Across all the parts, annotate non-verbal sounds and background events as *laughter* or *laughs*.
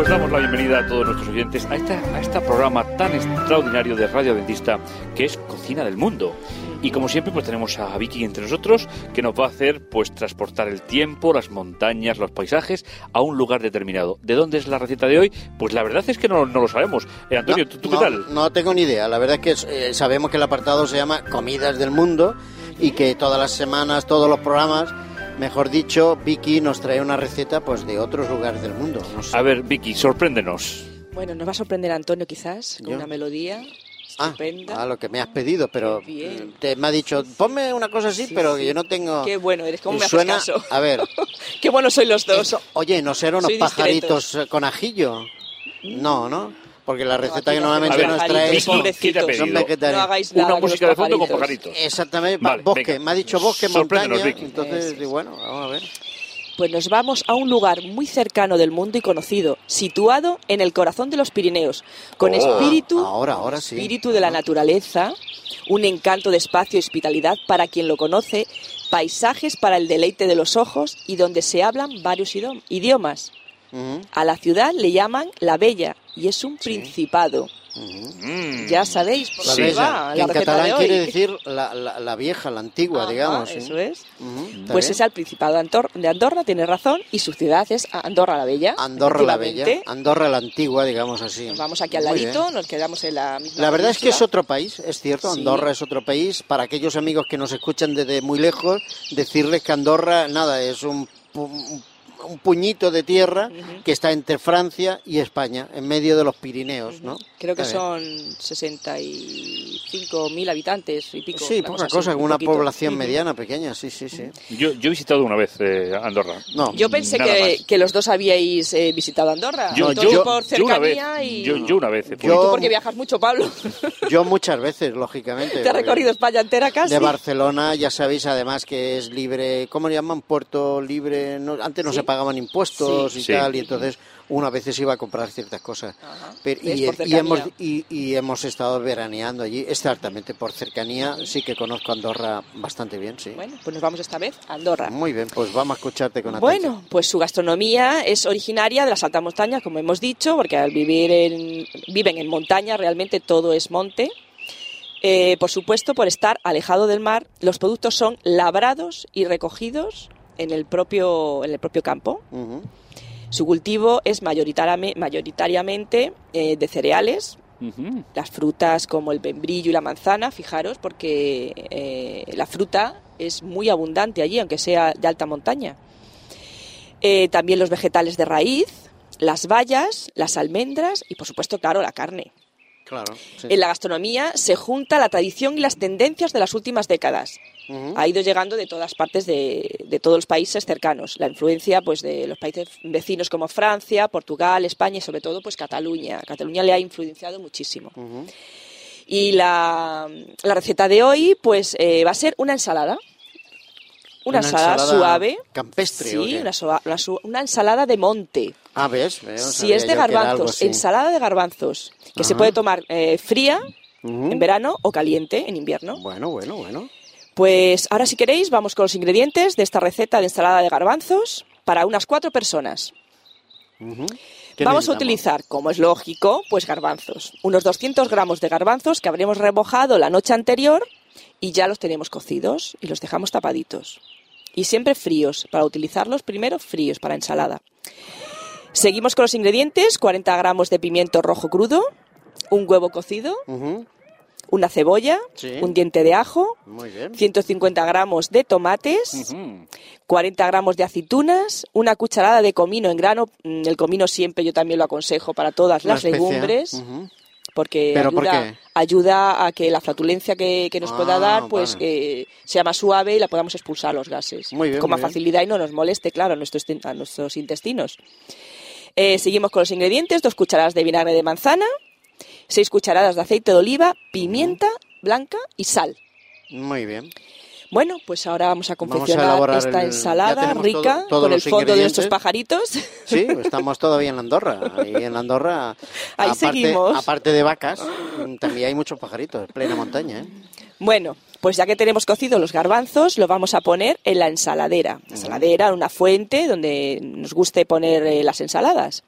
Pues damos la bienvenida a todos nuestros oyentes a, esta, a este programa tan extraordinario de Radio Adventista que es Cocina del Mundo. Y como siempre, pues tenemos a Vicky entre nosotros que nos va a hacer pues transportar el tiempo, las montañas, los paisajes a un lugar determinado. ¿De dónde es la receta de hoy? Pues la verdad es que no, no lo sabemos. Eh, Antonio, No, ¿tú, tú no, qué tal? No tengo ni idea. La verdad es que eh, sabemos que el apartado se llama Comidas del Mundo y que todas las semanas, todos los programas, mejor dicho, Vicky nos trae una receta pues de otros lugares del mundo. No sé. A ver, Vicky, sorpréndenos. Bueno, nos va a sorprender Antonio quizás con Yo. una melodía Ah, estupenda. a lo que me has pedido, pero mm, te, me ha dicho, ponme una cosa así, Sí, pero sí. yo no tengo... Qué bueno eres, ¿cómo me haces Suena, caso? a ver, *laughs* Qué buenos sois los dos. eso- oye, ¿no serán unos Soy pajaritos eh, con ajillo? No, ¿no? Porque la receta que no normalmente nos pajaritos, trae... Vicky, ¿qué te ha pobrecitos. pedido? Son vegetarianos. No hagáis nada Una música de fondo con pajaritos. Exactamente, Vale, bosque. venga. Me ha dicho bosque, montaña. Entonces, bueno, vamos a ver. Pues nos vamos a un lugar muy cercano del mundo y conocido, situado en el corazón de los Pirineos, con Oh, espíritu, ahora, ahora sí. espíritu de la naturaleza, un encanto de espacio y hospitalidad para quien lo conoce, paisajes para el deleite de los ojos y donde se hablan varios idom- A la ciudad le llaman La Bella y es un principado. Ya sabéis por bella, va la en catalán de hoy. quiere decir la, la- la vieja, la antigua, Ajá, digamos. ¿sí? Eso es. Pues bien. es el Principado de Andor- de Andorra, tiene razón, y su ciudad es Andorra la Bella. Andorra la Bella. Andorra la antigua, digamos así. Nos vamos aquí al Muy ladito, bien. nos quedamos en la misma. La verdad es que es otro país, es cierto, Sí. Andorra es otro país. Para aquellos amigos que nos escuchan desde muy lejos, decirles que Andorra, nada, es un- un puñito de tierra que está entre Francia y España, en medio de los Pirineos, ¿no? Creo que bien. son 65.000 habitantes y pico. Sí, una poca cosa, un una poquito. población mediana, pequeña, sí, sí, sí. Yo, yo he visitado una vez eh, Andorra. No, Yo pensé que, que los dos habíais eh, visitado Andorra. Yo, Tú yo- por yo una vez. cercanía y. Yo, yo una vez. eh, y Yo- tú porque viajas mucho, Pablo. yo muchas veces, lógicamente. Te has recorrido España entera casi. De Barcelona, ya sabéis además que es libre, ¿cómo le llaman? Puerto libre. no- antes no Sí. se pagaban impuestos y Sí. tal, y entonces una a veces iba a comprar ciertas cosas. Y, hemos, y, y hemos estado veraneando allí, exactamente, por cercanía, sí que conozco Andorra bastante bien, sí. Bueno, pues nos vamos esta vez a Andorra. Muy bien, pues vamos a escucharte con atención. Bueno, pues su gastronomía es originaria de las altas montañas, como hemos dicho, porque al vivir en, viven en montaña realmente todo es monte. Eh, por supuesto, por estar alejado del mar, los productos son labrados y recogidos en el propio, en el propio campo. Su cultivo es mayoritariame- mayoritariamente eh, de cereales, las frutas como el membrillo y la manzana, fijaros, porque eh, la fruta es muy abundante allí, aunque sea de alta montaña. Eh, también los vegetales de raíz, las bayas, las almendras y, por supuesto, claro, la carne. Claro. sí. En la gastronomía se junta la tradición y las tendencias de las últimas décadas. Ha ido llegando de todas partes de, de todos los países cercanos. La influencia pues, de los países vecinos como Francia, Portugal, España y sobre todo pues, Cataluña. Cataluña le ha influenciado muchísimo. Y la, la receta de hoy pues eh, va a ser una ensalada. Una, ensalada, suave. Campestre, ¿o Sí, una, una una ensalada de monte. Ah, ¿ves? Si es de garbanzos, ensalada de garbanzos, que se puede tomar eh, fría en verano o caliente en invierno. Bueno, bueno, bueno. Pues ahora si queréis vamos con los ingredientes de esta receta de ensalada de garbanzos para unas cuatro personas. Ujú. ¿Qué Vamos a utilizar, como es lógico, pues garbanzos. Unos 200 gramos de garbanzos que habremos remojado la noche anterior y ya los tenemos cocidos y los dejamos tapaditos. Y siempre fríos, para utilizarlos primero fríos para ensalada. Seguimos con los ingredientes, 40 gramos de pimiento rojo crudo, un huevo cocido, una cebolla, Sí. un diente de ajo, Muy bien. 150 gramos de tomates, Ujú. 40 gramos de aceitunas, una cucharada de comino en grano. Mm, El comino siempre yo también lo aconsejo para todas Una las especia. legumbres, porque ¿Pero por ayuda, a que la flatulencia que, que nos pueda Ah, dar pues vale. eh, sea más suave y la podamos expulsar los gases Muy bien, con más facilidad y no nos moleste, claro, a nuestros, a nuestros intestinos. Eh, seguimos con los ingredientes, dos cucharadas de vinagre de manzana, seis cucharadas de aceite de oliva, pimienta blanca y sal. Muy bien. Bueno, pues ahora vamos a Vamos a confeccionar esta el- ensalada rica todo- todos con el fondo de ingredientes. pajaritos. Sí, estamos todavía en Andorra. Ahí en Andorra, Ahí aparte, seguimos. aparte de vacas, también hay muchos pajaritos, plena montaña. ¿eh? Bueno, pues ya que tenemos cocidos los garbanzos, lo vamos a poner en la ensaladera. La ensaladera, una fuente donde nos guste poner eh, las ensaladas.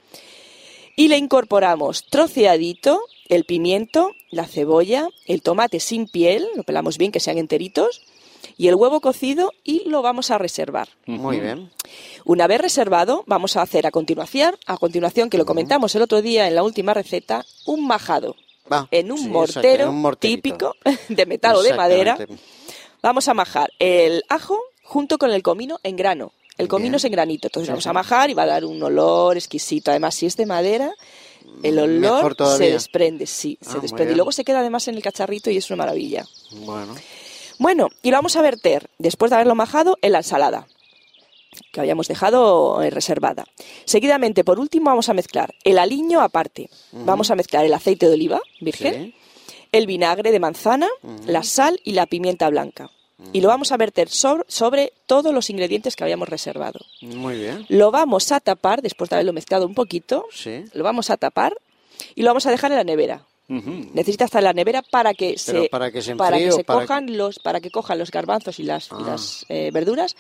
Y le incorporamos troceadito, el pimiento, la cebolla, el tomate sin piel, lo pelamos bien que sean enteritos, y el huevo cocido y lo vamos a reservar. Muy bien. Una vez reservado, vamos a hacer a continuación, a continuación que lo comentamos el otro día en la última receta, un majado en un sí, exacto, mortero en un morterito. típico *laughs* de metal o de madera. Vamos a majar el ajo junto con el comino en grano. El comino Bien. es en granito, entonces vamos a majar y va a dar un olor exquisito. Además, si es de madera, el olor se desprende, sí, Ah, se muy desprende. Y luego se queda además en el cacharrito y es una maravilla. Bueno, Bueno, y lo vamos a verter, después de haberlo majado, en la ensalada que habíamos dejado eh, reservada. Seguidamente, por último, vamos a mezclar el aliño aparte. Vamos a mezclar el aceite de oliva virgen, sí. el vinagre de manzana, la sal y la pimienta blanca. Y lo vamos a verter sobre, sobre todos los ingredientes que habíamos reservado. Muy bien. Lo vamos a tapar, después de haberlo mezclado un poquito, Sí. lo vamos a tapar y lo vamos a dejar en la nevera. Ujú. Necesita estar en la nevera para que Pero se, para que se para que se para cojan los para que cojan los garbanzos y las, y Ah. las eh, verduras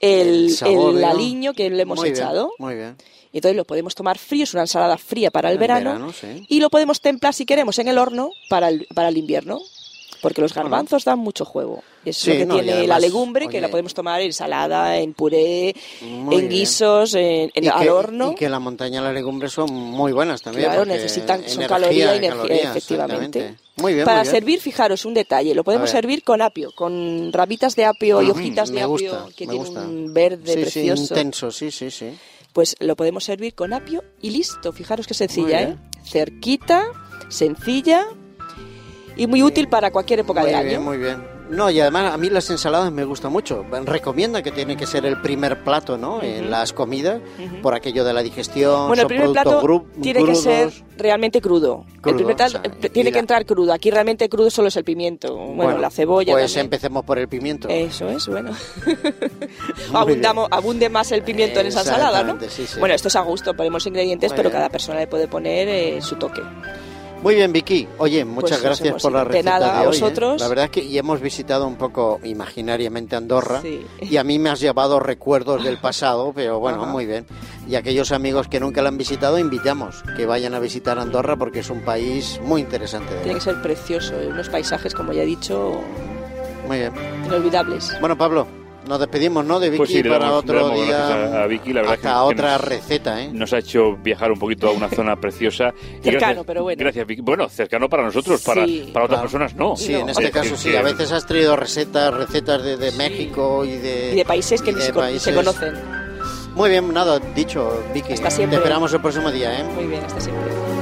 el, El sabor, el digo. aliño que le hemos Muy bien, echado Muy bien. y entonces lo podemos tomar frío es una ensalada fría para el En verano, verano, sí. y lo podemos templar si queremos en el horno para el, para el invierno porque los garbanzos dan mucho juego es Sí, lo que no, y tiene además, la legumbre que oye, la podemos tomar en ensalada en puré en bien. guisos en, en- Y al que, horno y que la montaña y las legumbres son muy buenas también. Claro, necesitan, son caloría y energía, calorías, efectivamente. Muy bien, Para muy bien. servir, fijaros, un detalle, lo podemos servir con apio, con ramitas de apio y Ujú, hojitas de me apio gusta, que tiene gusta. un verde sí, precioso. Sí, intenso, sí, sí, sí. Pues lo podemos servir con apio y listo. Fijaros qué sencilla, ¿eh? Cerquita, sencilla y muy útil para cualquier época muy del bien, año. muy bien. No, y además a mí las ensaladas me gustan mucho. Recomienda que tiene que ser el primer plato, ¿no? En las comidas, por aquello de la digestión. Bueno, el primer plato gru- tiene que ser realmente crudo. Crudo, el primer plato o sea, eh, tiene que entrar crudo. Aquí realmente crudo solo es el pimiento. Bueno, la cebolla. Pues también. empecemos por el pimiento. Eso es, bueno. *laughs* Abundamos, abunde más el pimiento en esa ensalada, ¿no? Sí, sí. Bueno, esto es a gusto, ponemos ingredientes, Muy pero bien. cada persona le puede poner eh, su toque. Muy bien, Vicky. Oye, muchas nos gracias por la. De receta nada, de hoy, ¿eh? vosotros. La verdad es que y hemos visitado un poco imaginariamente Andorra Sí. y a mí me has llevado recuerdos del *laughs* pasado, pero bueno, Ajá. muy bien. Y aquellos amigos que nunca la han visitado, invitamos que vayan a visitar Andorra porque es un país muy interesante. Tiene que ser precioso, eh, unos paisajes, como ya he dicho, Muy bien. inolvidables. Bueno, Pablo, nos despedimos, ¿no? De Vicky Pues sí, le para damos- otro día. a- a Vicky, la verdad hasta que- que otra nos- receta, ¿eh? Nos ha hecho viajar un poquito a una *laughs* zona preciosa. Y Cercano, gracias- pero bueno. Gracias, Vicky. Bueno, cercano para nosotros, para, Sí. para otras Claro. personas no. Sí, No. en este Es caso decir, sí. A veces has traído recetas, recetas de, de México y de... Y de países que de se, países. se conocen. Muy bien, nada, dicho, Vicky. Hasta siempre. Te esperamos el próximo día, ¿eh? Muy bien, hasta siempre.